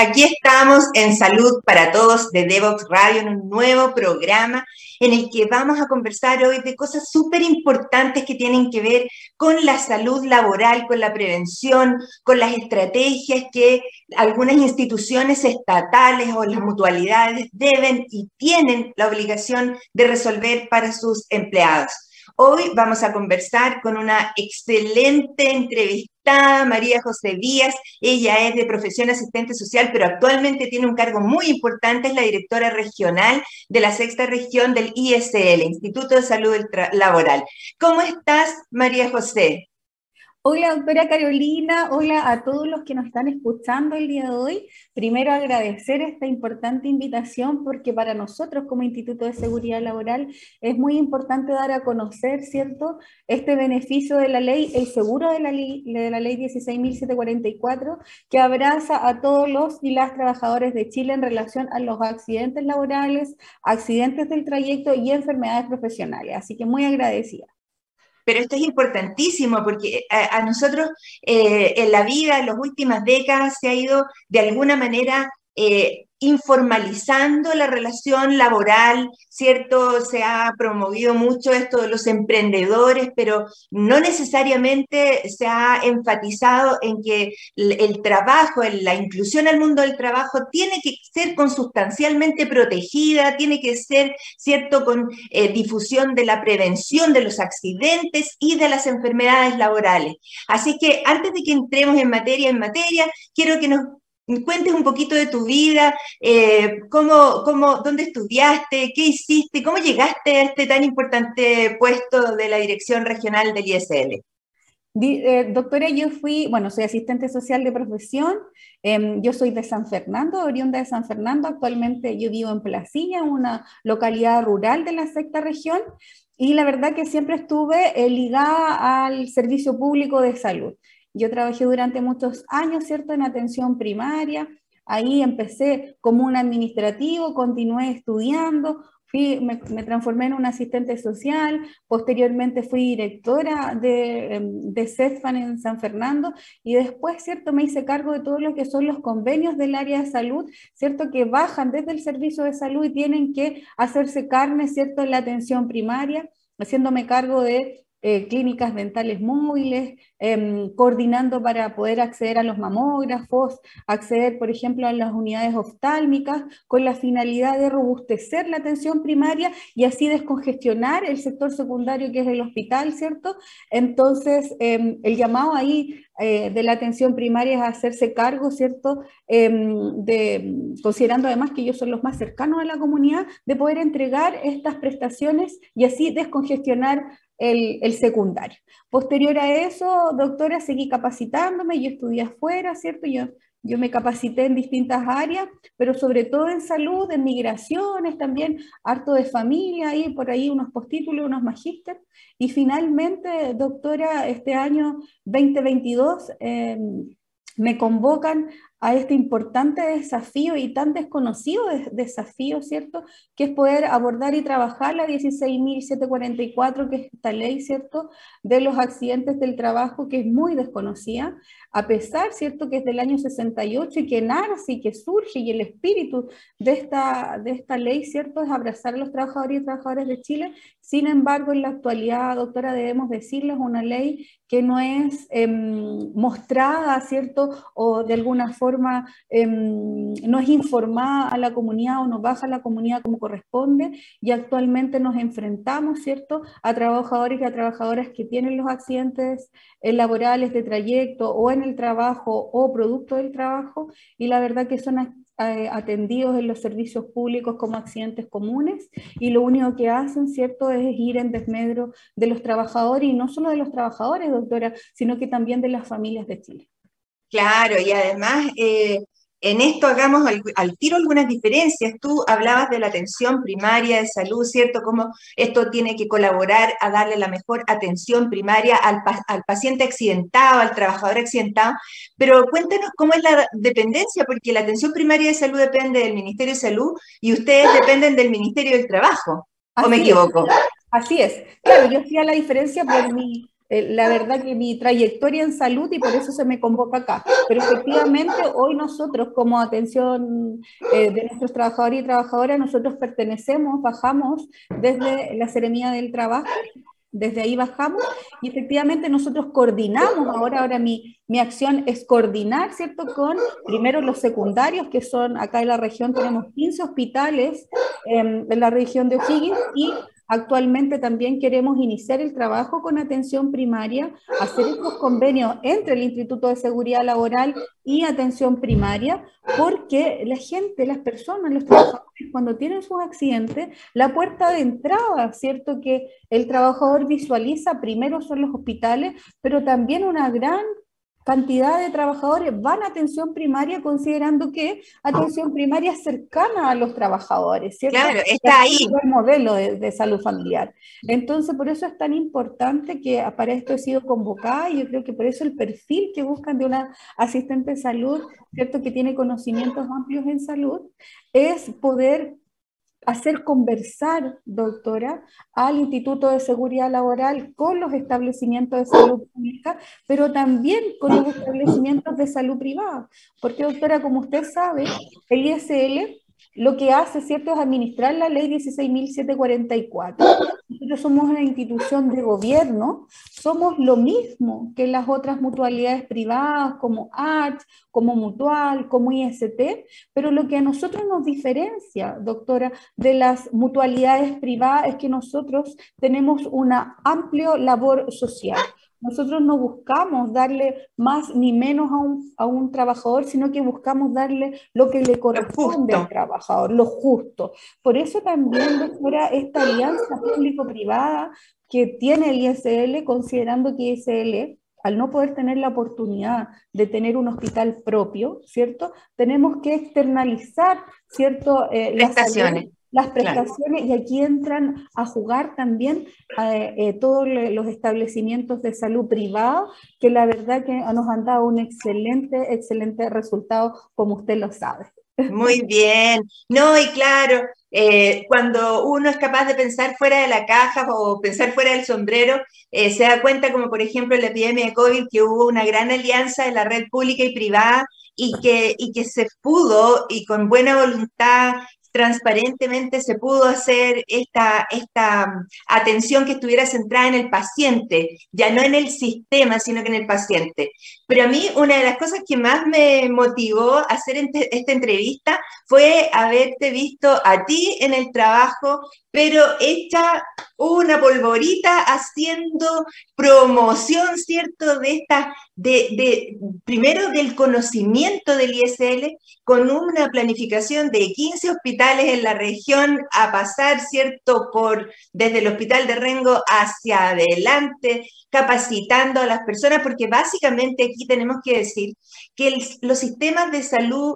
Aquí estamos en Salud para Todos de Devox Radio, en un nuevo programa en el que vamos a conversar hoy de cosas súper importantes que tienen que ver con la salud laboral, con la prevención, con las estrategias que algunas instituciones estatales o las mutualidades deben y tienen la obligación de resolver para sus empleados. Hoy vamos a conversar con una excelente María José Díaz. Ella es de profesión asistente social, pero actualmente tiene un cargo muy importante, es la directora regional de la sexta región del ISL, Instituto de Salud Laboral. ¿Cómo estás, María José? Hola, doctora Carolina. Hola a todos los que nos están escuchando el día de hoy. Primero agradecer esta importante invitación porque para nosotros como Instituto de Seguridad Laboral es muy importante dar a conocer, ¿cierto?, este beneficio de la ley, el seguro de la ley, de la ley 16.744, que abraza a todos los y las trabajadores de Chile en relación a los accidentes laborales, accidentes del trayecto y enfermedades profesionales. Así que muy agradecida pero esto es importantísimo porque a, nosotros eh, en la vida, en las últimas décadas, se ha ido de alguna manera eh, informalizando la relación laboral, ¿cierto? Se ha promovido mucho esto de los emprendedores, pero no necesariamente se ha enfatizado en que el, trabajo, la inclusión al mundo del trabajo tiene que ser consustancialmente protegida, tiene que ser, ¿cierto?, con eh, difusión de la prevención de los accidentes y de las enfermedades laborales. Así que antes de que entremos en materia, en materia, quiero que nos cuentes un poquito de tu vida, eh, cómo, cómo, dónde estudiaste, qué hiciste, cómo llegaste a este tan importante puesto de la dirección regional del ISL. Eh, doctora, yo fui, bueno, soy asistente social de profesión, em, yo soy de San Fernando, oriunda de San Fernando, actualmente yo vivo en Placilla, una localidad rural de la sexta región, y la verdad que siempre estuve eh, ligada al servicio público de salud. Yo trabajé durante muchos años, ¿cierto?, en atención primaria. Ahí empecé como un administrativo, continué estudiando, fui, me, transformé en un asistente social, posteriormente fui directora de, em, de CEFAN en San Fernando y después, ¿cierto?, me hice cargo de todo lo que son los convenios del área de salud, ¿cierto?, que bajan desde el servicio de salud y tienen que hacerse carne, ¿cierto?, en la atención primaria, haciéndome cargo de eh, clínicas dentales móviles, em, coordinando para poder acceder a los mamógrafos, acceder, por ejemplo, a las unidades oftálmicas, con la finalidad de robustecer la atención primaria y así descongestionar el sector secundario que es el hospital, ¿cierto? Entonces, em, el llamado ahí eh, de la atención primaria es hacerse cargo, ¿cierto? Em, de, considerando además que ellos son los más cercanos a la comunidad, de poder entregar estas prestaciones y así descongestionar el, secundario. Posterior a eso, doctora, seguí capacitándome, yo estudié afuera, ¿cierto? Yo, yo me capacité en distintas áreas, pero sobre todo en salud, en migraciones, también harto de familia, y por ahí unos postítulos, unos magísteres. Y finalmente, doctora, este año 2022 em, me convocan a este importante desafío y tan desconocido desafío, ¿cierto? Que es poder abordar y trabajar la 16.744, que es esta ley, ¿cierto? De los accidentes del trabajo, que es muy desconocida, a pesar, ¿cierto? Que es del año 68 y que nace y que surge y el espíritu de esta, de esta ley, ¿cierto? Es abrazar a los trabajadores y trabajadoras de Chile. Sin embargo, en la actualidad, doctora, debemos decirles una ley que no es em, mostrada, ¿cierto? O de alguna forma Em, no es informada a la comunidad o no baja a la comunidad como corresponde y actualmente nos enfrentamos, ¿cierto?, a trabajadores y a trabajadoras que tienen los accidentes eh, laborales de trayecto o en el trabajo o producto del trabajo y la verdad que son eh, atendidos en los servicios públicos como accidentes comunes y lo único que hacen, ¿cierto?, es ir en desmedro de los trabajadores y no solo de los trabajadores, doctora, sino que también de las familias de Chile. Claro, y además eh, en esto hagamos al, tiro algunas diferencias. Tú hablabas de la atención primaria de salud, ¿cierto? Cómo esto tiene que colaborar a darle la mejor atención primaria al, al paciente accidentado, al trabajador accidentado. Pero cuéntanos cómo es la dependencia, porque la atención primaria de salud depende del Ministerio de Salud y ustedes dependen del Ministerio del Trabajo. ¿O me equivoco? Así es. Claro, yo hacía la diferencia por mi eh, la verdad que mi trayectoria en salud y por eso se me convoca acá. Pero efectivamente hoy nosotros como atención eh, de nuestros trabajadores y trabajadoras, nosotros pertenecemos, bajamos desde la Seremía del Trabajo desde ahí bajamos y efectivamente nosotros coordinamos, ahora, ahora mi, mi acción es coordinar, ¿cierto? Con primero los secundarios, que son acá en la región, tenemos 15 hospitales em, en la región de O'Higgins y Actualmente también queremos iniciar el trabajo con atención primaria, hacer estos convenios entre el Instituto de Seguridad Laboral y atención primaria, porque la gente, las personas, los trabajadores, cuando tienen sus accidentes, la puerta de entrada, ¿cierto? Que el trabajador visualiza primero son los hospitales, pero también una gran cantidad de trabajadores van a atención primaria considerando que atención primaria es cercana a los trabajadores, ¿cierto? Claro, está ahí. el modelo de, salud familiar. Entonces, por eso es tan importante que para esto he sido convocada y yo creo que por eso el perfil que buscan de una asistente de salud, ¿cierto? Que tiene conocimientos amplios en salud, es poder hacer conversar, doctora, al Instituto de Seguridad Laboral con los establecimientos de salud pública, pero también con los establecimientos de salud privada. Porque, doctora, como usted sabe, el ISL lo que hace, ¿cierto?, es administrar la ley 16.744. Nosotros somos una institución de gobierno, somos lo mismo que las otras mutualidades privadas como ART, como Mutual, como IST, pero lo que a nosotros nos diferencia, doctora, de las mutualidades privadas es que nosotros tenemos una amplia labor social. Nosotros no buscamos darle más ni menos a un, a un trabajador, sino que buscamos darle lo que le corresponde al trabajador, lo justo. Por eso también, doctora, esta alianza público-privada que tiene el ISL, considerando que ISL al no poder tener la oportunidad de tener un hospital propio, ¿cierto? Tenemos que externalizar, ¿cierto? Eh, las las prestaciones y aquí entran a jugar también eh, eh, todos los establecimientos de salud privada que la verdad que nos han dado un excelente, excelente resultado, como usted lo sabe. Muy bien. No, y claro, eh, cuando uno es capaz de pensar fuera de la caja o pensar fuera del sombrero, se da cuenta, como por ejemplo en la epidemia de COVID, que hubo una gran alianza de la red pública y privada y que, y que se pudo y con buena voluntad transparentemente se pudo hacer esta, esta atención que estuviera centrada en el paciente, ya no en el sistema, sino que en el paciente. Pero a mí una de las cosas que más me motivó a hacer esta entrevista fue haberte visto a ti en el trabajo, pero hecha una polvorita haciendo promoción, ¿cierto? De esta, de, de, primero del conocimiento del ISL, con una planificación de 15 hospitales en la región a pasar, ¿cierto? Por desde el hospital de Rengo hacia adelante, capacitando a las personas, porque básicamente aquí tenemos que decir que los sistemas de salud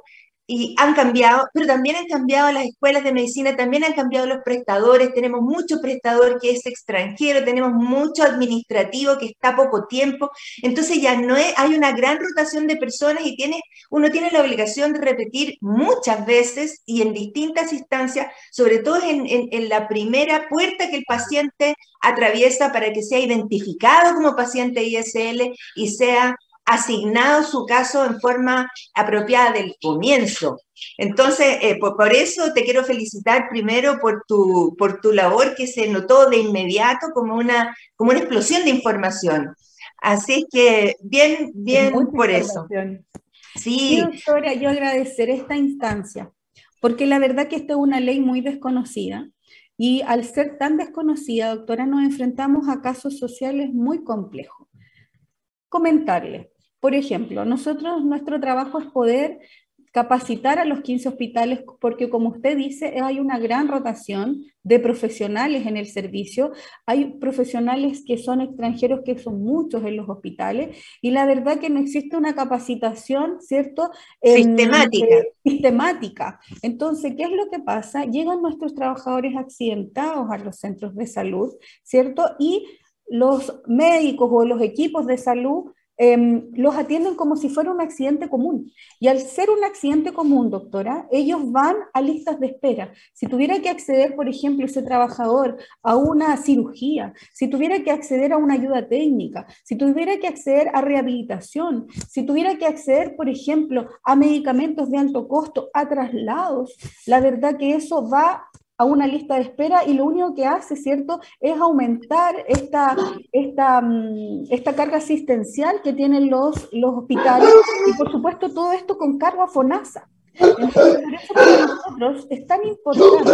y han cambiado, pero también han cambiado las escuelas de medicina, también han cambiado los prestadores, tenemos mucho prestador que es extranjero, tenemos mucho administrativo que está poco tiempo, entonces ya no hay una gran rotación de personas y tiene, uno tiene la obligación de repetir muchas veces y en distintas instancias, sobre todo en, en la primera puerta que el paciente atraviesa para que sea identificado como paciente ISL y sea asignado su caso en forma apropiada del comienzo. Entonces, eh, por, eso te quiero felicitar primero por tu, por tu labor que se notó de inmediato como una, como una explosión de información. Así que bien, bien por eso. Sí. doctora, yo agradecer esta instancia, porque la verdad que esta es una ley muy desconocida. Y al ser tan desconocida, doctora, nos enfrentamos a casos sociales muy complejos. Comentarle, por ejemplo, nosotros, nuestro trabajo es poder capacitar a los 15 hospitales, porque como usted dice, hay una gran rotación de profesionales en el servicio. Hay profesionales que son extranjeros, que son muchos en los hospitales, y la verdad que no existe una capacitación, ¿cierto? Sistemática. sistemática. Entonces, ¿qué es lo que pasa? Llegan nuestros trabajadores accidentados a los centros de salud, ¿cierto? Y los médicos o los equipos de salud Em, los atienden como si fuera un accidente común. Y al ser un accidente común, doctora, ellos van a listas de espera. Si tuviera que acceder, por ejemplo, ese trabajador a una cirugía, si tuviera que acceder a una ayuda técnica, si tuviera que acceder a rehabilitación, si tuviera que acceder, por ejemplo, a medicamentos de alto costo, a traslados, la verdad que eso va a una lista de espera y lo único que hace, ¿cierto?, es aumentar esta, esta, mm, esta carga asistencial que tienen los, los hospitales y, por supuesto, todo esto con carga FONASA. Entonces, por eso para nosotros es tan importante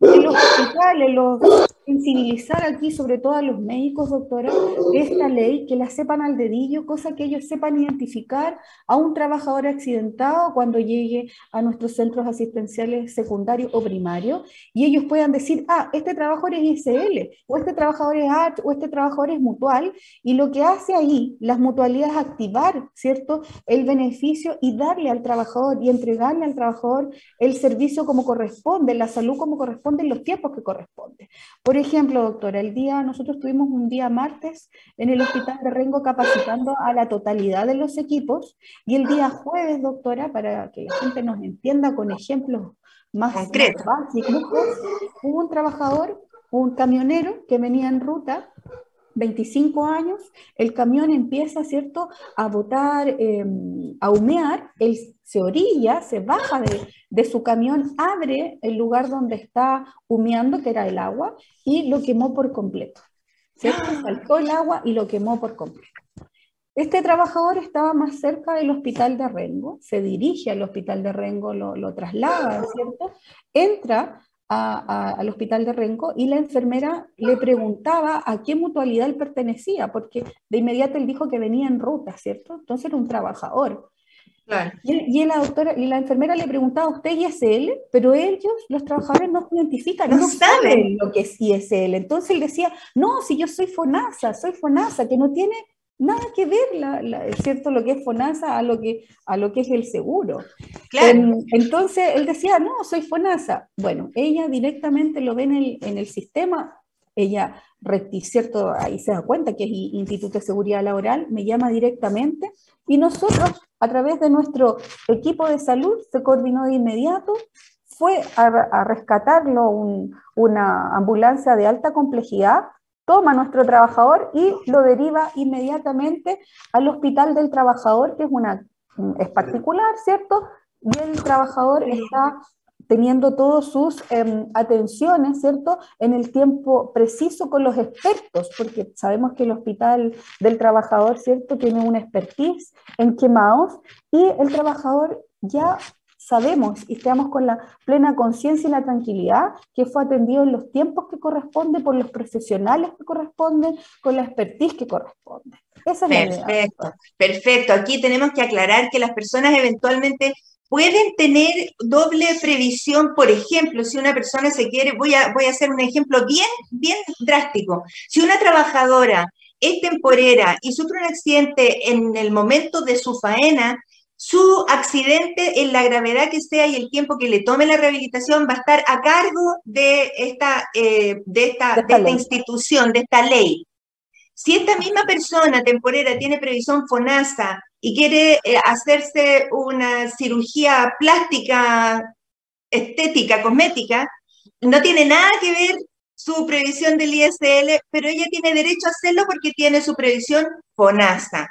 que los hospitales, los sensibilizar aquí, sobre todo a los médicos, doctora, esta ley, que la sepan al dedillo, cosa que ellos sepan identificar a un trabajador accidentado cuando llegue a nuestros centros asistenciales secundarios o primarios, y ellos puedan decir, ah, este trabajador es ISL, o este trabajador es ART, o este trabajador es mutual, y lo que hace ahí las mutualidades es activar, ¿cierto?, el beneficio y darle al trabajador y entregarle al trabajador el servicio como corresponde, la salud como corresponde en los tiempos que corresponde. Por ejemplo, doctora, el día, nosotros tuvimos un día martes en el Hospital de Rengo capacitando a la totalidad de los equipos y el día jueves, doctora, para que la gente nos entienda con ejemplos más concretos, hubo un trabajador, un camionero que venía en ruta 25 años, el camión empieza, ¿cierto?, a botar, em, a humear, él se orilla, se baja de, de, su camión, abre el lugar donde está humeando, que era el agua, y lo quemó por completo. ¿cierto? Saltó el agua y lo quemó por completo. Este trabajador estaba más cerca del hospital de Rengo, se dirige al hospital de Rengo, lo, lo traslada, ¿cierto? Entra al hospital de Renco y la enfermera le preguntaba a qué mutualidad él pertenecía, porque de inmediato él dijo que venía en ruta, ¿cierto? Entonces era un trabajador. Y, la doctora y la enfermera le preguntaba, ¿usted es ISL? Pero ellos, los trabajadores, no identifican, no, saben lo que es ISL. Entonces él decía, no, si yo soy FONASA, soy FONASA, que no tiene nada que ver, la, ¿cierto? Lo que es FONASA a lo que, a lo que es el seguro. Em, entonces él decía, no, soy FONASA. Bueno, ella directamente lo ve en el, en el sistema, ella, ¿cierto? Ahí se da cuenta que es Instituto de Seguridad Laboral, me llama directamente y nosotros, a través de nuestro equipo de salud, se coordinó de inmediato, fue a, rescatarlo una ambulancia de alta complejidad toma nuestro trabajador y lo deriva inmediatamente al hospital del trabajador, que es, una, es particular, ¿cierto? Y el trabajador está teniendo todas sus em, atenciones, ¿cierto? En el tiempo preciso con los expertos, porque sabemos que el hospital del trabajador, ¿cierto? Tiene una expertise en quemados y el trabajador ya sabemos y estamos con la plena conciencia y la tranquilidad que fue atendido en los tiempos que corresponde, por los profesionales que corresponden, con la expertise que corresponde. Esa es perfecto, la perfecto. Aquí tenemos que aclarar que las personas eventualmente pueden tener doble previsión, por ejemplo, si una persona se quiere, voy a, voy a hacer un ejemplo bien, bien drástico, si una trabajadora es temporera y sufre un accidente en el momento de su faena, su accidente en la gravedad que sea y el tiempo que le tome la rehabilitación va a estar a cargo de esta, eh, de esta, de institución, de esta ley. Si esta misma persona temporera tiene previsión FONASA y quiere eh, hacerse una cirugía plástica, estética, cosmética, no tiene nada que ver su previsión del ISL, pero ella tiene derecho a hacerlo porque tiene su previsión FONASA.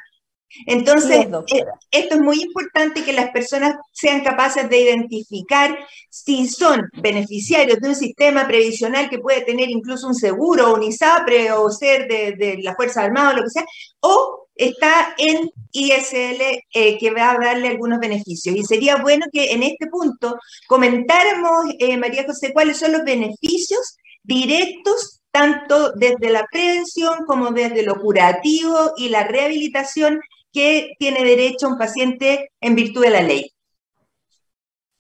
Entonces, eh, esto es muy importante que las personas sean capaces de identificar si son beneficiarios de un sistema previsional que puede tener incluso un seguro, un ISAPRE o ser de, la Fuerza Armada o lo que sea, o está en ISL eh, que va a darle algunos beneficios. Y sería bueno que en este punto comentáramos, eh, María José, cuáles son los beneficios directos tanto desde la prevención como desde lo curativo y la rehabilitación que tiene derecho un paciente en virtud de la ley?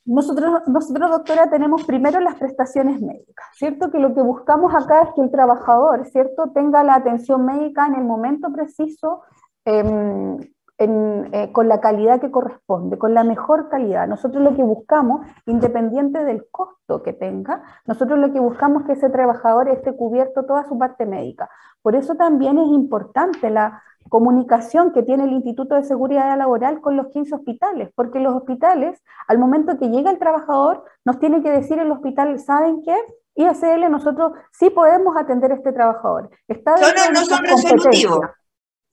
Nosotros, nosotros, doctora, tenemos primero las prestaciones médicas, ¿cierto? Que lo que buscamos acá es que el trabajador, ¿cierto?, tenga la atención médica en el momento preciso, em, eh, con la calidad que corresponde, con la mejor calidad. Nosotros lo que buscamos, independiente del costo que tenga, nosotros lo que buscamos es que ese trabajador esté cubierto toda su parte médica. Por eso también es importante la comunicación que tiene el Instituto de Seguridad Laboral con los 15 hospitales, porque los hospitales, al momento que llega el trabajador, nos tiene que decir el hospital, ¿saben qué? ISL, nosotros sí podemos atender a este trabajador. Está no, no, son resolutivos.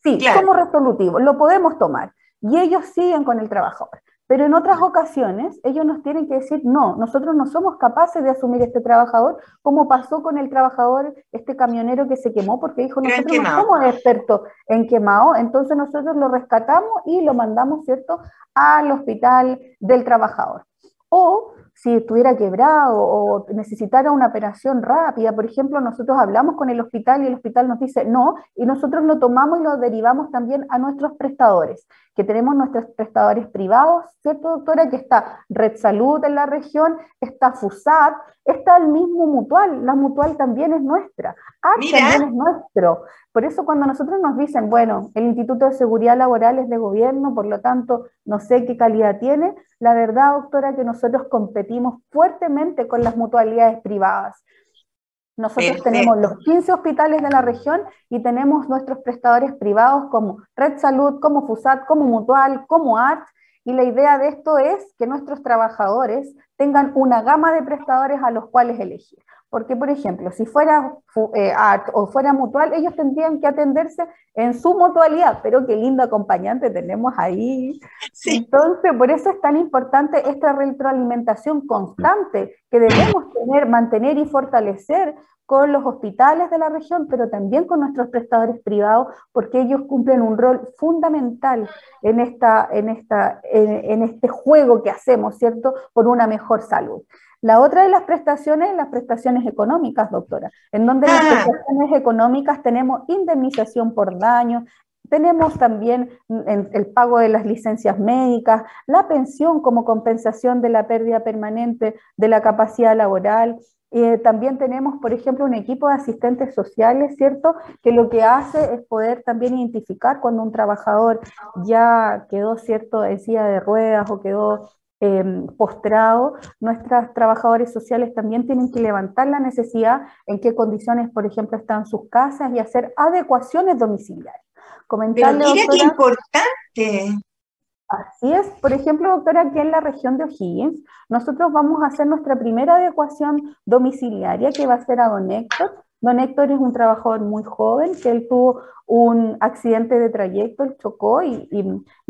Sí, somos resolutivos, lo podemos tomar. Y ellos siguen con el trabajador. Pero en otras ocasiones ellos nos tienen que decir, no, nosotros no somos capaces de asumir este trabajador, como pasó con el trabajador, este camionero que se quemó, porque dijo, nosotros no somos expertos en quemado, entonces nosotros lo rescatamos y lo mandamos, ¿cierto?, al hospital del trabajador. O si estuviera quebrado o necesitara una operación rápida, por ejemplo, nosotros hablamos con el hospital y el hospital nos dice no, y nosotros lo tomamos y lo derivamos también a nuestros prestadores, que tenemos nuestros prestadores privados, ¿cierto, doctora? Que está Red Salud en la región, está FUSAT, está el mismo Mutual, la Mutual también es nuestra, ACH también es nuestro. Por eso cuando nosotros nos dicen, bueno, el Instituto de Seguridad Laboral es de gobierno, por lo tanto, no sé qué calidad tiene, la verdad, doctora, que nosotros competimos fuertemente con las mutualidades privadas. Nosotros tenemos los 15 hospitales de la región y tenemos nuestros prestadores privados como Red Salud, como FUSAT, como Mutual, como ART, y la idea de esto es que nuestros trabajadores tengan una gama de prestadores a los cuales elegir. Porque, por ejemplo, si fuera eh, ART o fuera mutual, ellos tendrían que atenderse en su mutualidad, pero qué lindo acompañante tenemos ahí. Entonces, por eso es tan importante esta retroalimentación constante que debemos tener, mantener y fortalecer con los hospitales de la región, pero también con nuestros prestadores privados, porque ellos cumplen un rol fundamental en, esta, en, esta, en este juego que hacemos, ¿cierto?, por una mejor salud. La otra de las prestaciones, las prestaciones económicas, doctora, en donde las ah. prestaciones económicas tenemos indemnización por daño, tenemos también el pago de las licencias médicas, la pensión como compensación de la pérdida permanente de la capacidad laboral. Eh, también tenemos, por ejemplo, un equipo de asistentes sociales, ¿cierto? Que lo que hace es poder también identificar cuando un trabajador ya quedó, ¿cierto?, en silla de ruedas o quedó Em, postrado, nuestros trabajadores sociales también tienen que levantar la necesidad en qué condiciones, por ejemplo, están sus casas y hacer adecuaciones domiciliarias. Comentarle, Pero mira qué importante. Así es. Por ejemplo, doctora, aquí en la región de O'Higgins, nosotros vamos a hacer nuestra primera adecuación domiciliaria que va a ser a Don Héctor, Don Héctor es un trabajador muy joven, que él tuvo un accidente de trayecto, él chocó y,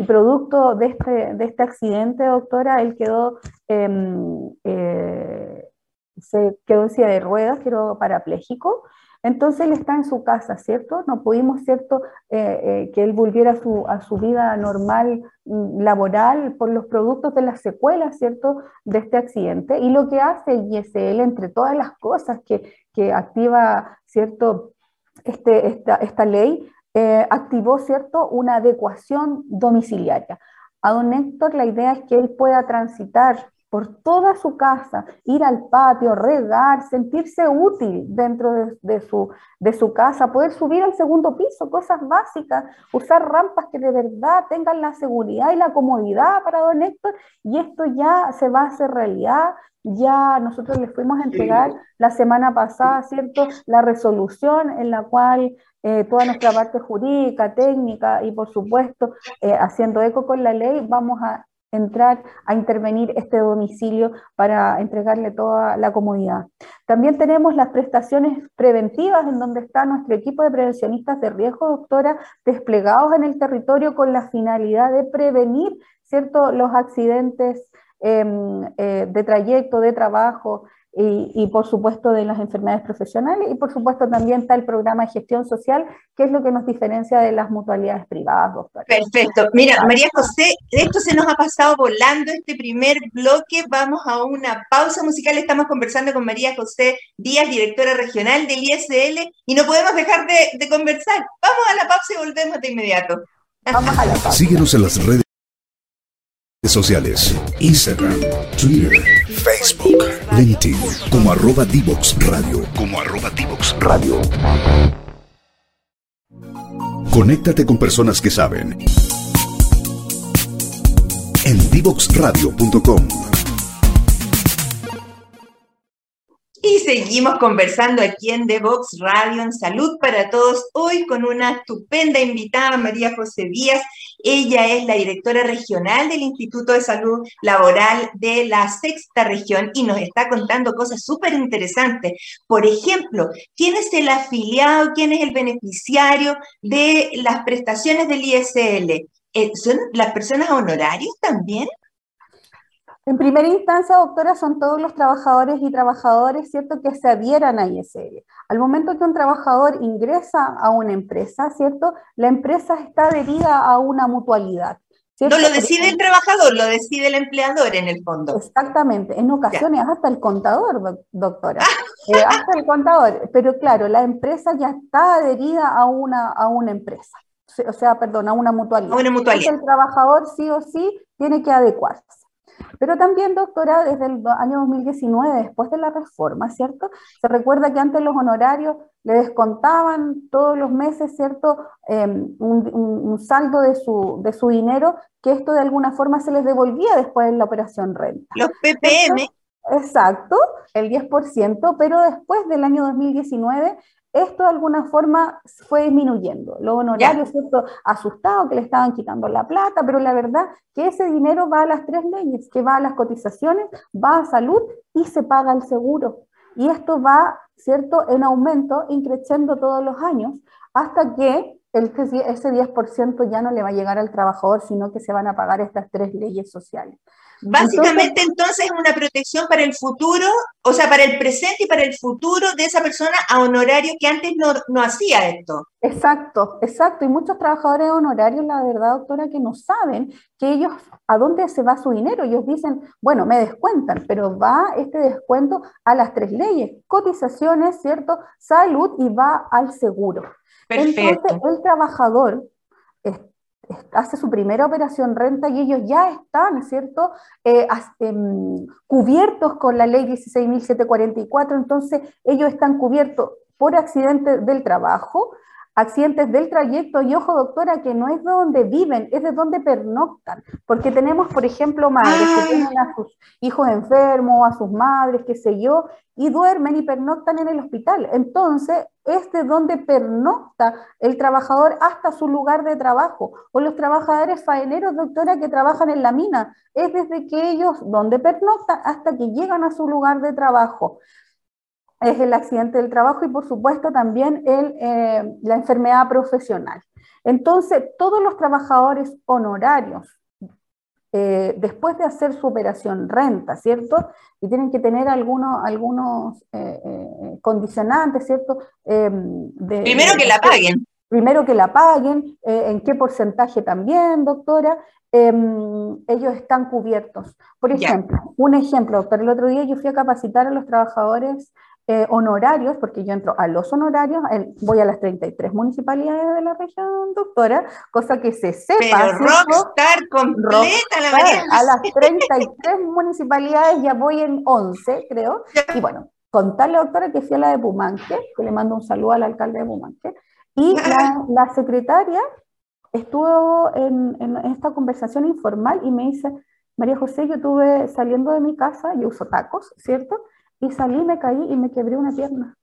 producto de este, de este accidente, doctora, él quedó, em, eh, se quedó en silla de ruedas, quedó parapléjico. Entonces él está en su casa, ¿cierto? No pudimos, ¿cierto?, eh, eh, que él volviera a su, a su vida normal mm, laboral por los productos de las secuelas, ¿cierto?, de este accidente. Y lo que hace ISL, entre todas las cosas que, que activa, ¿cierto?, este, esta, esta ley, eh, activó, ¿cierto?, una adecuación domiciliaria. A don Héctor la idea es que él pueda transitar por toda su casa, ir al patio, regar, sentirse útil dentro de, su, de su casa, poder subir al segundo piso, cosas básicas, usar rampas que de verdad tengan la seguridad y la comodidad para don Héctor, y esto ya se va a hacer realidad. Ya nosotros le fuimos a entregar la semana pasada, ¿cierto?, la resolución en la cual eh, toda nuestra parte jurídica, técnica y por supuesto eh, haciendo eco con la ley, vamos a entrar a intervenir este domicilio para entregarle toda la comodidad. También tenemos las prestaciones preventivas en donde está nuestro equipo de prevencionistas de riesgo, doctora, desplegados en el territorio con la finalidad de prevenir ¿cierto? los accidentes em, eh, de trayecto, de trabajo, y, por supuesto de las enfermedades profesionales y por supuesto también está el programa de gestión social, que es lo que nos diferencia de las mutualidades privadas, doctora. Perfecto. Mira, María José, esto se nos ha pasado volando este primer bloque. Vamos a una pausa musical. Estamos conversando con María José Díaz, directora regional del ISL, y no podemos dejar de, de conversar. Vamos a la pausa y volvemos de inmediato. Vamos a la pausa. Síguenos en las redes sociales, Instagram, Twitter, Facebook, LinkedIn, como arroba Divox Radio, como arroba Divox Radio. Conéctate con personas que saben. En divoxradio.com. seguimos conversando aquí en The Vox Radio en Salud para Todos, hoy con una estupenda invitada, María José Díaz. Ella es la directora regional del Instituto de Salud Laboral de la Sexta Región y nos está contando cosas súper interesantes. Por ejemplo, ¿quién es el afiliado, quién es el beneficiario de las prestaciones del ISL? Eh, ¿Son las personas honorarias también? En primera instancia, doctora, son todos los trabajadores y trabajadoras, ¿cierto?, que se adhieran a ISL. Al momento que un trabajador ingresa a una empresa, ¿cierto?, la empresa está adherida a una mutualidad. No lo decide el trabajador, lo decide el empleador en el fondo. Exactamente, en ocasiones hasta el contador, doctora, eh, hasta el contador, pero claro, la empresa ya está adherida a una, a una empresa, o sea, perdón, a una mutualidad. A una mutualidad. Entonces el trabajador sí o sí tiene que adecuarse. Pero también, doctora, desde el año 2019, después de la reforma, ¿cierto? Se recuerda que antes los honorarios le descontaban todos los meses, ¿cierto? Em, un, saldo de su, de su dinero, que esto de alguna forma se les devolvía después de la operación renta. Los PPM. Exacto, el 10%, pero después del año 2019 esto de alguna forma fue disminuyendo. Los honorarios, ¿cierto? Asustados que le estaban quitando la plata, pero la verdad que ese dinero va a las tres leyes, que va a las cotizaciones, va a salud y se paga el seguro. Y esto va, ¿cierto?, en aumento, increciendo todos los años, hasta que el, ese 10% ya no le va a llegar al trabajador, sino que se van a pagar estas tres leyes sociales. Básicamente entonces es una protección para el futuro, o sea, para el presente y para el futuro de esa persona a honorario que antes no, no hacía esto. Exacto, exacto. Y muchos trabajadores honorarios, la verdad, doctora, que no saben que ellos, a dónde se va su dinero. Ellos dicen, bueno, me descuentan, pero va este descuento a las tres leyes, cotizaciones, ¿cierto? Salud y va al seguro. Perfecto. Entonces, el trabajador hace su primera operación renta y ellos ya están, ¿cierto?, eh, em, cubiertos con la ley 16.744, entonces ellos están cubiertos por accidente del trabajo, accidentes del trayecto y ojo doctora que no es de donde viven, es de donde pernoctan, porque tenemos por ejemplo madres que tienen a sus hijos enfermos, a sus madres, qué sé yo, y duermen y pernoctan en el hospital. Entonces, es de donde pernocta el trabajador hasta su lugar de trabajo, o los trabajadores faeneros, doctora, que trabajan en la mina, es desde que ellos, donde pernoctan, hasta que llegan a su lugar de trabajo es el accidente del trabajo y por supuesto también el, eh, la enfermedad profesional. Entonces, todos los trabajadores honorarios, eh, después de hacer su operación renta, ¿cierto? Y tienen que tener algunos, algunos eh, condicionantes, ¿cierto? primero que la paguen. Primero que la paguen, en qué porcentaje también, doctora, ellos están cubiertos. Por ejemplo, un ejemplo, doctor, el otro día yo fui a capacitar a los trabajadores eh, honorarios, porque yo entro a los honorarios, voy a las 33 municipalidades de la región, doctora, cosa que se sepa. Pero rockstar completa la María. A las 33 municipalidades ya voy en 11, creo. Y bueno, contarle, doctora, que fui a la de Pumanque, que le mando un saludo al alcalde de Pumanque, y la, secretaria estuvo en, en esta conversación informal y me dice, María José, yo estuve saliendo de mi casa, yo uso tacos, ¿cierto? Y salí, me caí y me quebré una pierna.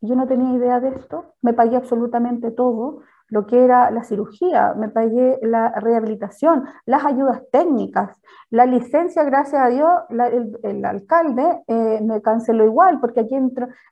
Yo no tenía idea de esto, me pagué absolutamente todo, lo que era la cirugía, me pagué la rehabilitación, las ayudas técnicas, la licencia, gracias a Dios, el, alcalde eh, me canceló igual, porque aquí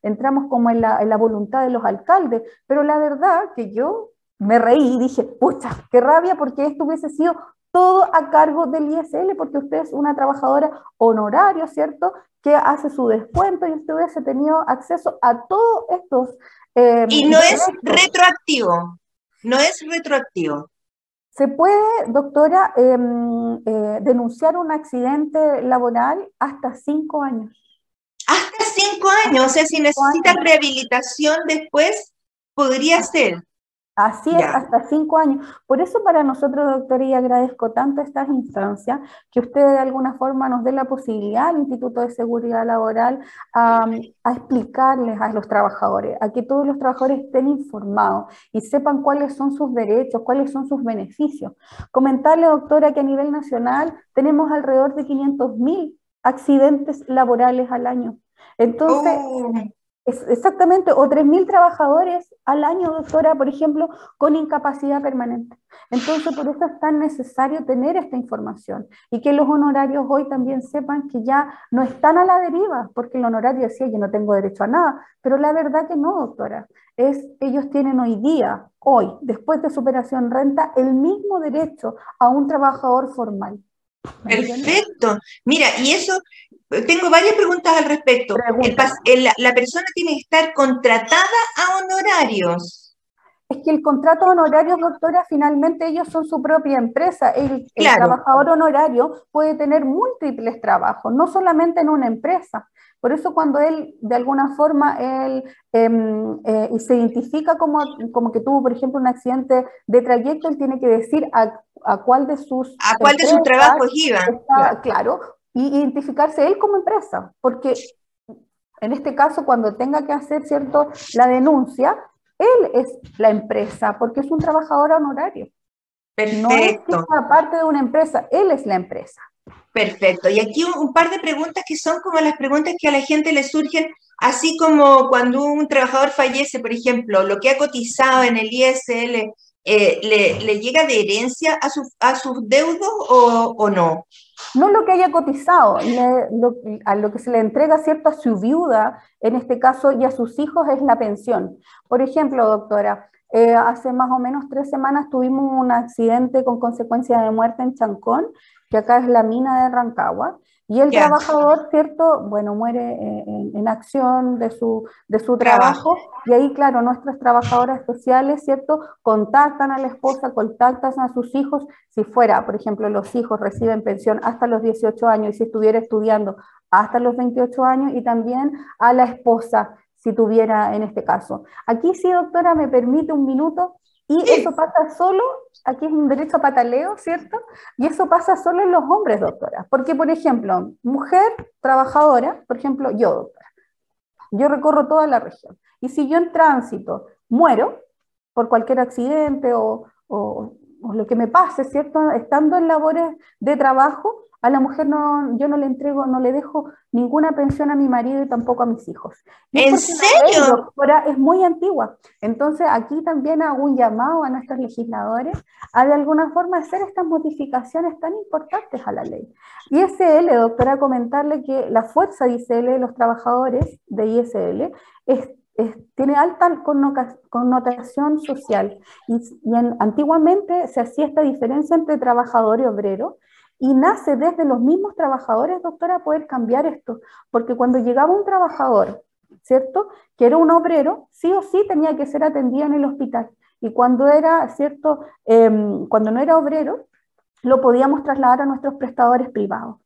entramos como en la, en la voluntad de los alcaldes, pero la verdad que yo me reí y dije, pucha, qué rabia, porque esto hubiese sido todo a cargo del ISL, porque usted es una trabajadora honoraria, ¿cierto? Que hace su descuento y usted hubiese tenido acceso a todos estos... Eh, y no es retroactivo, no es retroactivo. Se puede, doctora, em, eh, denunciar un accidente laboral hasta cinco años. Hasta cinco años, o sea, si necesita rehabilitación después, podría ser. Así es, hasta cinco años. Por eso para nosotros, doctora, y agradezco tanto estas instancias, que usted de alguna forma nos dé la posibilidad al Instituto de Seguridad Laboral a, explicarles a los trabajadores, a que todos los trabajadores estén informados y sepan cuáles son sus derechos, cuáles son sus beneficios. Comentarle, doctora, que a nivel nacional tenemos alrededor de 500 mil accidentes laborales al año. Entonces, oh. Exactamente, o 3.000 trabajadores al año, doctora, por ejemplo, con incapacidad permanente. Entonces, por eso es tan necesario tener esta información y que los honorarios hoy también sepan que ya no están a la deriva, porque el honorario decía, yo no tengo derecho a nada, pero la verdad que no, doctora, es ellos tienen hoy día, hoy, después de superación renta, el mismo derecho a un trabajador formal. Perfecto. Mira, y eso, tengo varias preguntas al respecto. la persona tiene que estar contratada a honorarios. Es que el contrato honorario, doctora, finalmente ellos son su propia empresa. El, trabajador honorario puede tener múltiples trabajos, no solamente en una empresa. Por eso cuando él, de alguna forma, él em, eh, se identifica como, como que tuvo, por ejemplo, un accidente de trayecto, él tiene que decir a, cuál de sus... A cuál de sus trabajos iba. claro. y identificarse él como empresa, porque en este caso, cuando tenga que hacer, ¿cierto?, la denuncia, él es la empresa, porque es un trabajador honorario. Perfecto. No es que parte de una empresa, él es la empresa. Perfecto. Y aquí un, par de preguntas que son como las preguntas que a la gente le surgen, así como cuando un trabajador fallece, por ejemplo, lo que ha cotizado en el ISL, eh, le, llega de herencia a, a sus deudos o, no? No lo que haya cotizado, a lo que se le entrega cierto a su viuda, en este caso, y a sus hijos es la pensión. Por ejemplo, doctora, eh, hace más o menos tres semanas tuvimos un accidente con consecuencia de muerte en Chancón que acá es la mina de Rancagua, y el trabajador, ¿cierto? Bueno, muere eh, en, acción de su, de su trabajo, y ahí, claro, nuestras trabajadoras sociales, ¿cierto? Contactan a la esposa, contactan a sus hijos, si fuera, por ejemplo, los hijos reciben pensión hasta los 18 años, y si estuviera estudiando hasta los 28 años, y también a la esposa, si tuviera en este caso. Aquí sí, doctora, me permite un minuto y eso pasa solo, aquí es un derecho a pataleo, ¿cierto? Y eso pasa solo en los hombres, doctora. Porque, por ejemplo, mujer trabajadora, por ejemplo, yo, doctora, yo recorro toda la región. Y si yo en tránsito muero por cualquier accidente o, o lo que me pase, ¿cierto? Estando en labores de trabajo, a la mujer no, yo no le entrego, no le dejo ninguna pensión a mi marido y tampoco a mis hijos. ¿En serio? Es muy antigua. Entonces aquí también hago un llamado a nuestros legisladores a de alguna forma hacer estas modificaciones tan importantes a la ley. ISL, doctora, comentarle que la fuerza de ISL de los trabajadores de ISL tiene alta connotación social y, antiguamente se hacía esta diferencia entre trabajador y obrero y nace desde los mismos trabajadores, doctora, poder cambiar esto. Porque cuando llegaba un trabajador, ¿cierto? Que era un obrero, sí o sí tenía que ser atendido en el hospital. Y cuando era, ¿cierto? Em, cuando no era obrero, lo podíamos trasladar a nuestros prestadores privados.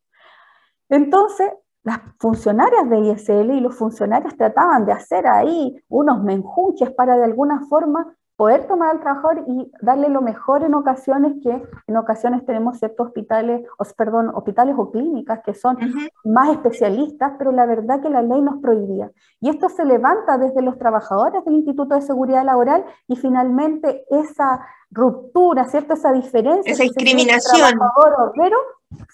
Entonces, las funcionarias de ISL y los funcionarios trataban de hacer ahí unos menjunches para de alguna forma poder tomar al trabajador y darle lo mejor en ocasiones que en ocasiones tenemos ciertos hospitales, o, perdón, hospitales o clínicas que son más especialistas, pero la verdad que la ley nos prohibía. Y esto se levanta desde los trabajadores del Instituto de Seguridad Laboral y finalmente esa ruptura, ¿cierto? Esa diferencia. Esa discriminación. Trabajador obrero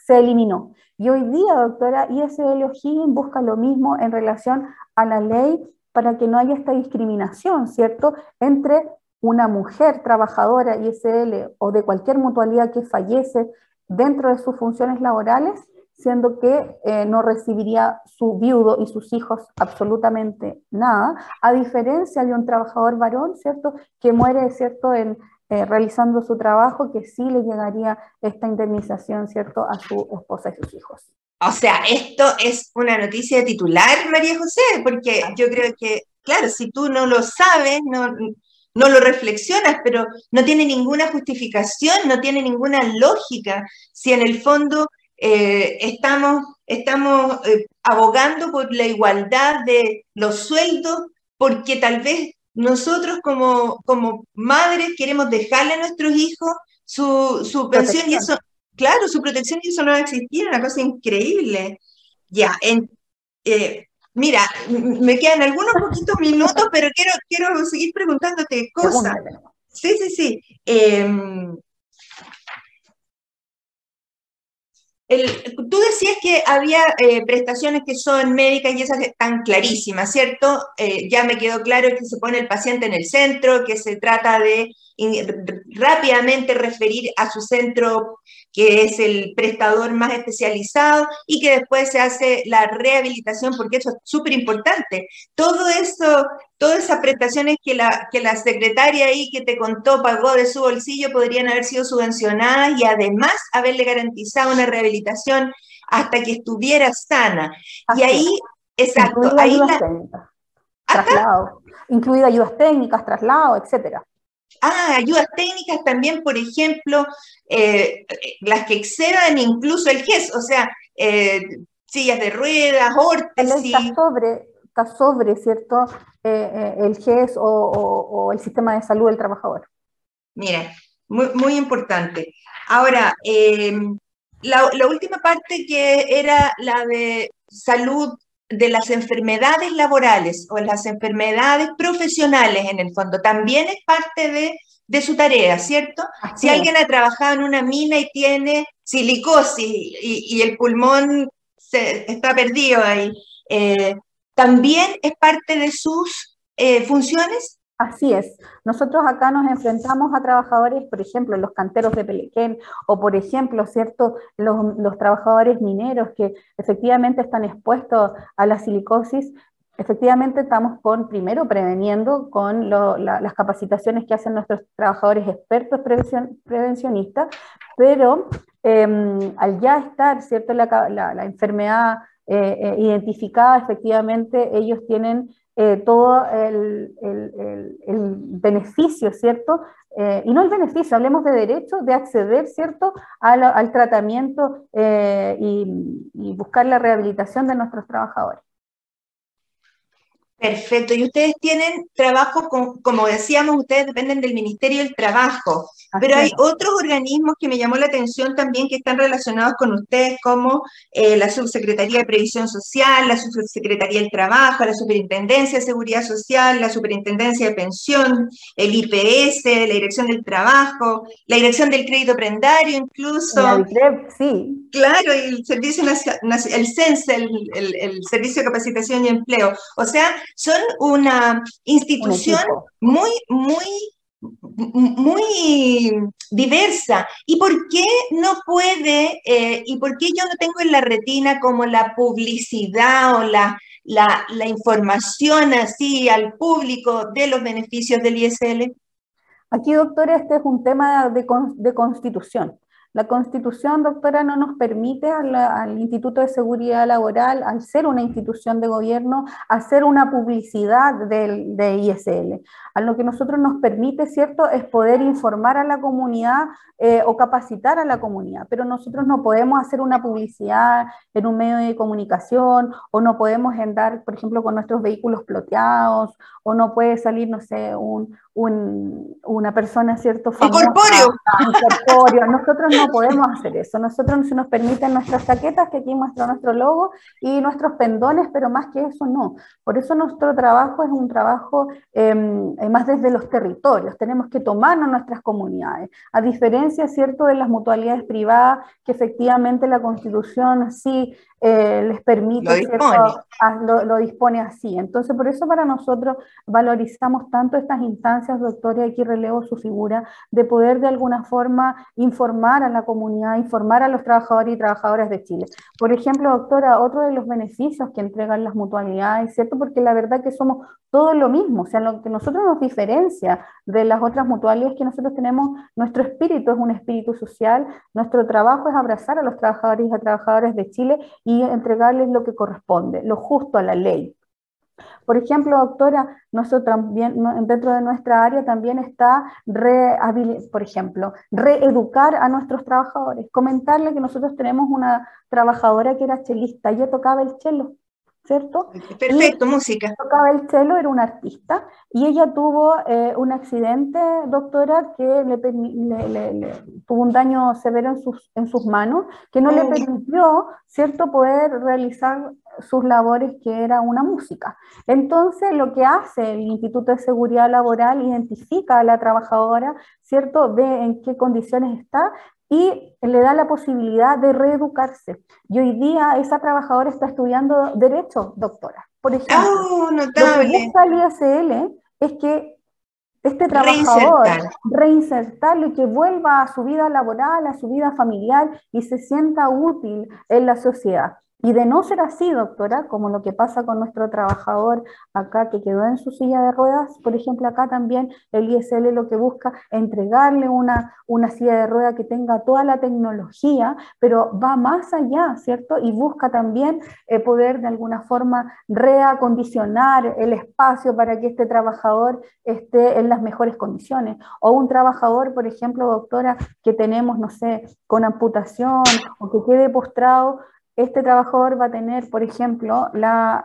se eliminó. Y hoy día, doctora, ISL O'Higgins busca lo mismo en relación a la ley para que no haya esta discriminación, ¿cierto?, entre una mujer trabajadora ISL o de cualquier mutualidad que fallece dentro de sus funciones laborales, siendo que eh, no recibiría su viudo y sus hijos absolutamente nada, a diferencia de un trabajador varón, ¿cierto?, que muere, ¿cierto?, en, eh, realizando su trabajo, que sí le llegaría esta indemnización, ¿cierto?, a su esposa y sus hijos. O sea, esto es una noticia de titular, María José, porque yo creo que, claro, si tú no lo sabes, no, no lo reflexionas, pero no tiene ninguna justificación, no tiene ninguna lógica si en el fondo eh, estamos, estamos eh, abogando por la igualdad de los sueldos, porque tal vez nosotros como, como madres queremos dejarle a nuestros hijos su, su pensión y eso, claro, su protección y eso no va a existir, una cosa increíble. Ya, en, eh, Mira, me quedan algunos poquitos minutos, pero quiero, quiero seguir preguntándote cosas. Sí, sí, sí. Em, tú decías que había eh, prestaciones que son médicas y esas están clarísimas, ¿cierto? Eh, ya me quedó claro que se pone el paciente en el centro, que se trata de rápidamente referir a su centro que es el prestador más especializado y que después se hace la rehabilitación, porque eso es súper importante. Todo eso, todas esas prestaciones que la, que la secretaria ahí que te contó pagó de su bolsillo podrían haber sido subvencionadas y además haberle garantizado una rehabilitación hasta que estuviera sana. y ahí, exacto, ahí la... Traslado, incluida ayudas técnicas, traslado, etcétera. Ah, ayudas técnicas también, por ejemplo, eh, las que excedan incluso el GES, o sea, eh, sillas de ruedas, órtesis. Está sobre, está sobre ¿cierto? Eh, el GES o, el sistema de salud del trabajador. Mira, muy, muy importante. Ahora, la, la última parte que era la de salud de las enfermedades laborales o las enfermedades profesionales en el fondo, también es parte de, su tarea, ¿cierto? si alguien ha trabajado en una mina y tiene silicosis y, el pulmón se, está perdido ahí, eh, ¿también es parte de sus eh, funciones? Así es. Nosotros acá nos enfrentamos a trabajadores, por ejemplo, los canteros de Pelequén o, por ejemplo, ¿cierto? Los, trabajadores mineros que efectivamente están expuestos a la silicosis. Efectivamente estamos con, primero, preveniendo con las capacitaciones que hacen nuestros trabajadores expertos prevencionistas, pero em, al ya estar, ¿cierto? La, enfermedad eh, eh, identificada, efectivamente, ellos tienen eh, todo el, beneficio, ¿cierto? Eh, y no el beneficio, hablemos de derecho de acceder, ¿cierto?, al, tratamiento eh, y buscar la rehabilitación de nuestros trabajadores. Perfecto. Y ustedes tienen trabajo, como decíamos, ustedes dependen del Ministerio del Trabajo, pero hay otros organismos que me llamó la atención también que están relacionados con ustedes, como eh, la Subsecretaría de Previsión Social, la Subsecretaría del Trabajo, la Superintendencia de Seguridad Social, la Superintendencia de Pensión, el IPS, la Dirección del Trabajo, la Dirección del Crédito Prendario incluso. sí. Claro, y el Servicio el CENSE, el Servicio de Capacitación y Empleo. O sea, son una institución muy, muy muy diversa. ¿Y por qué no puede, eh, y por qué yo no tengo en la retina como la publicidad o la, la, información así al público de los beneficios del ISL? Aquí, doctora, este es un tema de, de constitución. La Constitución, doctora, no nos permite al, Instituto de Seguridad Laboral, al ser una institución de gobierno, hacer una publicidad del, de ISL. A lo que nosotros nos permite, ¿cierto?, es poder informar a la comunidad eh, o capacitar a la comunidad, pero nosotros no podemos hacer una publicidad en un medio de comunicación o no podemos andar, por ejemplo, con nuestros vehículos ploteados o no puede salir, no sé, un, una persona, ¿cierto? Famosa, incorpóreo. Nosotros no podemos hacer eso. Nosotros se nos permiten nuestras chaquetas, que aquí muestra nuestro logo, y nuestros pendones, pero más que eso no. Por eso nuestro trabajo es un trabajo em, más desde los territorios. Tenemos que tomarnos nuestras comunidades. A diferencia, ¿cierto?, de las mutualidades privadas, que efectivamente la Constitución sí eh, les permite, lo lo dispone así. Entonces, por eso para nosotros valorizamos tanto estas instancias, doctora, y aquí relevo su figura, de poder de alguna forma informar a la comunidad, informar a los trabajadores y trabajadoras de Chile. Por ejemplo, doctora, otro de los beneficios que entregan las mutualidades, ¿cierto? Porque la verdad que somos todo lo mismo, o sea, lo que nosotros nos diferencia de las otras mutualidades que nosotros tenemos, nuestro espíritu es un espíritu social, nuestro trabajo es abrazar a los trabajadores y a trabajadoras de Chile y entregarles lo que corresponde, lo justo a la ley. Por ejemplo, doctora, nosotros también, dentro de nuestra área también está, por ejemplo, reeducar a nuestros trabajadores, comentarle que nosotros tenemos una trabajadora que era chelista, ella tocaba el chelo, ¿cierto? Perfecto, música. Tocaba el cello, era una artista, y ella tuvo eh, un accidente, doctora, que le, tuvo un daño severo en sus, en sus manos, que no le permitió, ¿cierto?, poder realizar sus labores, que era una música. Entonces, lo que hace el Instituto de Seguridad Laboral, identifica a la trabajadora, ¿cierto?, ve en qué condiciones está, y le da la posibilidad de reeducarse. Y hoy día esa trabajadora está estudiando Derecho, doctora. Por ejemplo, oh, lo que busca el ISL es que este trabajador reinsertarlo y que vuelva a su vida laboral, a su vida familiar y se sienta útil en la sociedad. Y de no ser así, doctora, como lo que pasa con nuestro trabajador acá que quedó en su silla de ruedas, por ejemplo, acá también el ISL lo que busca es entregarle una, una silla de ruedas que tenga toda la tecnología, pero va más allá, ¿cierto? Y busca también eh, poder de alguna forma reacondicionar el espacio para que este trabajador esté en las mejores condiciones. O un trabajador, por ejemplo, doctora, que tenemos, no sé, con amputación o que quede postrado, este trabajador va a tener, por ejemplo, la,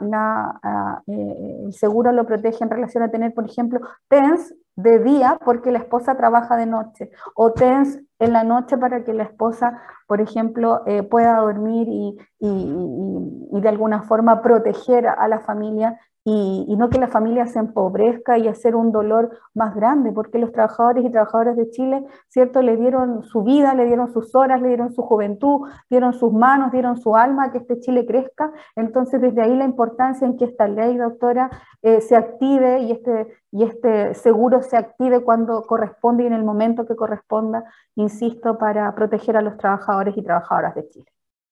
ah, eh, el seguro lo protege en relación a tener, por ejemplo, TENS de día porque la esposa trabaja de noche o TENS en la noche para que la esposa, por ejemplo, eh, pueda dormir y, y, de alguna forma proteger a la familia y, no que la familia se empobrezca y hacer un dolor más grande, porque los trabajadores y trabajadoras de Chile, ¿cierto? Le dieron su vida, le dieron sus horas, le dieron su juventud, dieron sus manos, dieron su alma a que este Chile crezca. Entonces, desde ahí la importancia en que esta ley, doctora, eh, se active y este, y este seguro se active cuando corresponde y en el momento que corresponda, insisto, para proteger a los trabajadores y trabajadoras de Chile.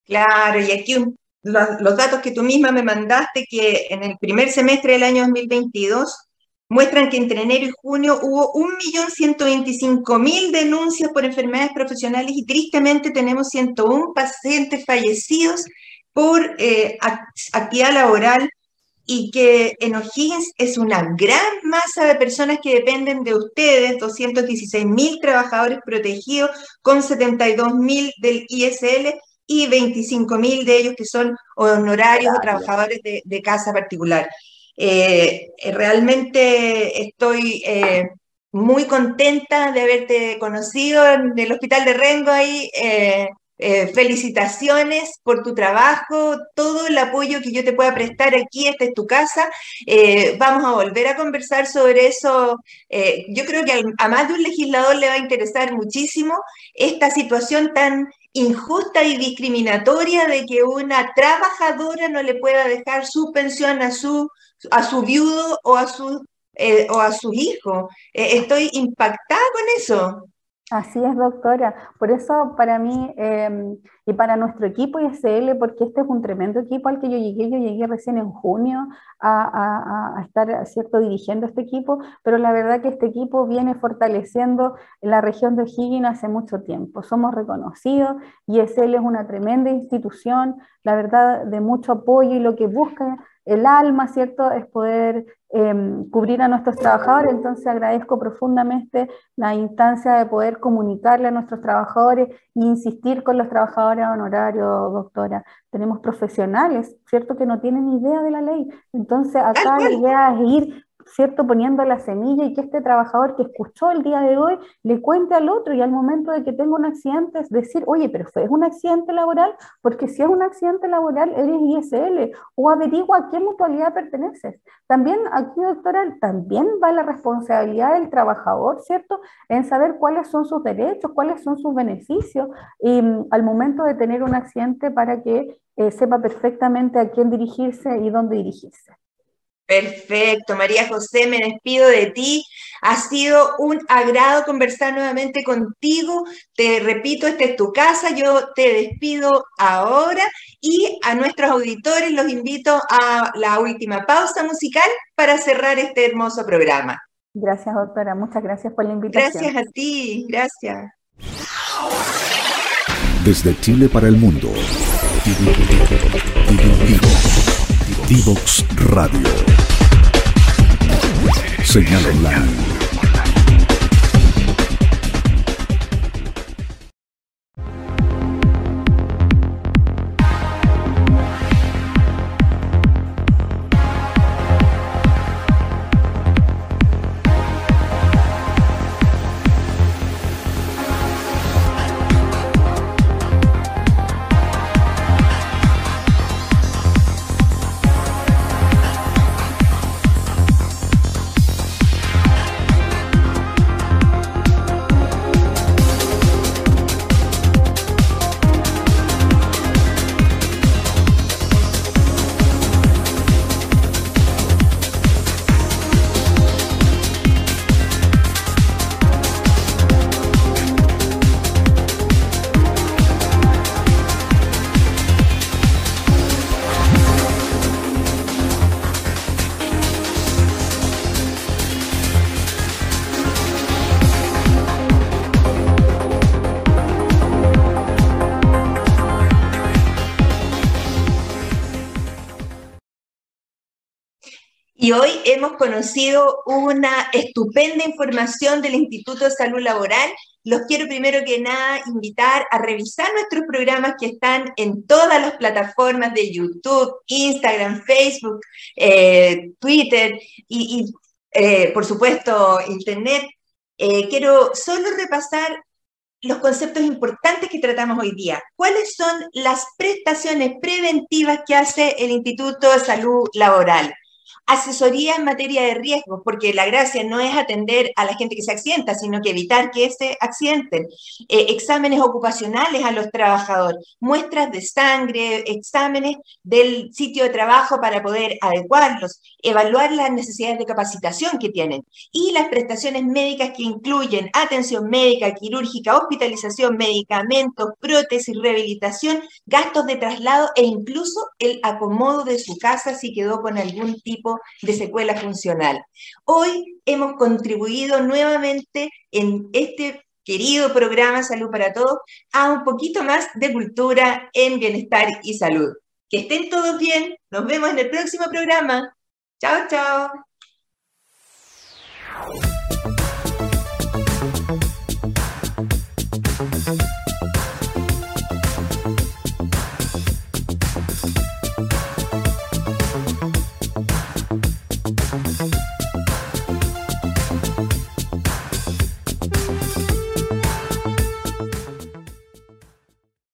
Claro, y aquí un los, datos que tú misma me mandaste, que en el primer semestre del año 2022 muestran que entre enero y junio hubo 1.125.000 denuncias por enfermedades profesionales y tristemente tenemos 101 pacientes fallecidos por eh, actividad laboral y que en O'Higgins es una gran masa de personas que dependen de ustedes, 216.000 trabajadores protegidos con 72.000 del ISL y 25 mil de ellos que son honorarios o trabajadores de, casa particular. Eh, eh, realmente estoy eh, muy contenta de haberte conocido en el Hospital de Rengo ahí. felicitaciones por tu trabajo, todo el apoyo que yo te pueda prestar aquí, esta es tu casa. vamos a volver a conversar sobre eso. yo creo que a más de un legislador le va a interesar muchísimo esta situación tan injusta y discriminatoria de que una trabajadora no le pueda dejar su pensión a su, a su viudo o a su, eh, o a su hijo. Eh, estoy impactada con eso. Así es, doctora. Por eso para mí em, y para nuestro equipo ISL, porque este es un tremendo equipo al que yo llegué, yo llegué recién en junio a, estar cierto dirigiendo este equipo, pero la verdad que este equipo viene fortaleciendo la región de O'Higgins hace mucho tiempo. Somos reconocidos, ISL es una tremenda institución, la verdad de mucho apoyo y lo que busca el alma, ¿cierto? Es poder em, cubrir a nuestros trabajadores. Entonces agradezco profundamente la instancia de poder comunicarle a nuestros trabajadores e insistir con los trabajadores honorarios, doctora. Tenemos profesionales, ¿cierto? Que no tienen idea de la ley. Entonces acá la idea es ir ¿cierto? Poniendo la semilla y que este trabajador que escuchó el día de hoy le cuente al otro y al momento de que tenga un accidente es decir, oye, pero ¿es un accidente laboral? Porque si es un accidente laboral, eres ISL o averigua a qué mutualidad perteneces. También aquí, doctora, también va la responsabilidad del trabajador, ¿cierto? En saber cuáles son sus derechos, cuáles son sus beneficios y mm, al momento de tener un accidente para que eh, sepa perfectamente a quién dirigirse y dónde dirigirse. Perfecto, María José, me despido de ti. Ha sido un agrado conversar nuevamente contigo. Te repito, esta es tu casa. Yo te despido ahora y a nuestros auditores los invito a la última pausa musical para cerrar este hermoso programa. Gracias, doctora. Muchas gracias por la invitación. Gracias a ti. Gracias. Desde Chile para el mundo. Divox Radio. Señal online. Y hoy hemos conocido una estupenda información del Instituto de Salud Laboral. Los quiero primero que nada invitar a revisar nuestros programas que están en todas las plataformas de YouTube, Instagram, Facebook, eh, Twitter y, eh, por supuesto, Internet. Eh, quiero solo repasar los conceptos importantes que tratamos hoy día. ¿Cuáles son las prestaciones preventivas que hace el Instituto de Salud Laboral? Asesoría en materia de riesgos, porque la gracia no es atender a la gente que se accidenta, sino que evitar que se accidenten. Eh, exámenes ocupacionales a los trabajadores, muestras de sangre, exámenes del sitio de trabajo para poder adecuarlos, evaluar las necesidades de capacitación que tienen y las prestaciones médicas que incluyen atención médica, quirúrgica, hospitalización, medicamentos, prótesis, rehabilitación, gastos de traslado e incluso el acomodo de su casa si quedó con algún de secuela funcional. Hoy hemos contribuido nuevamente en este querido programa Salud para Todos a un poquito más de cultura en bienestar y salud. Que estén todos bien. Nos vemos en el próximo programa. Chao, chao.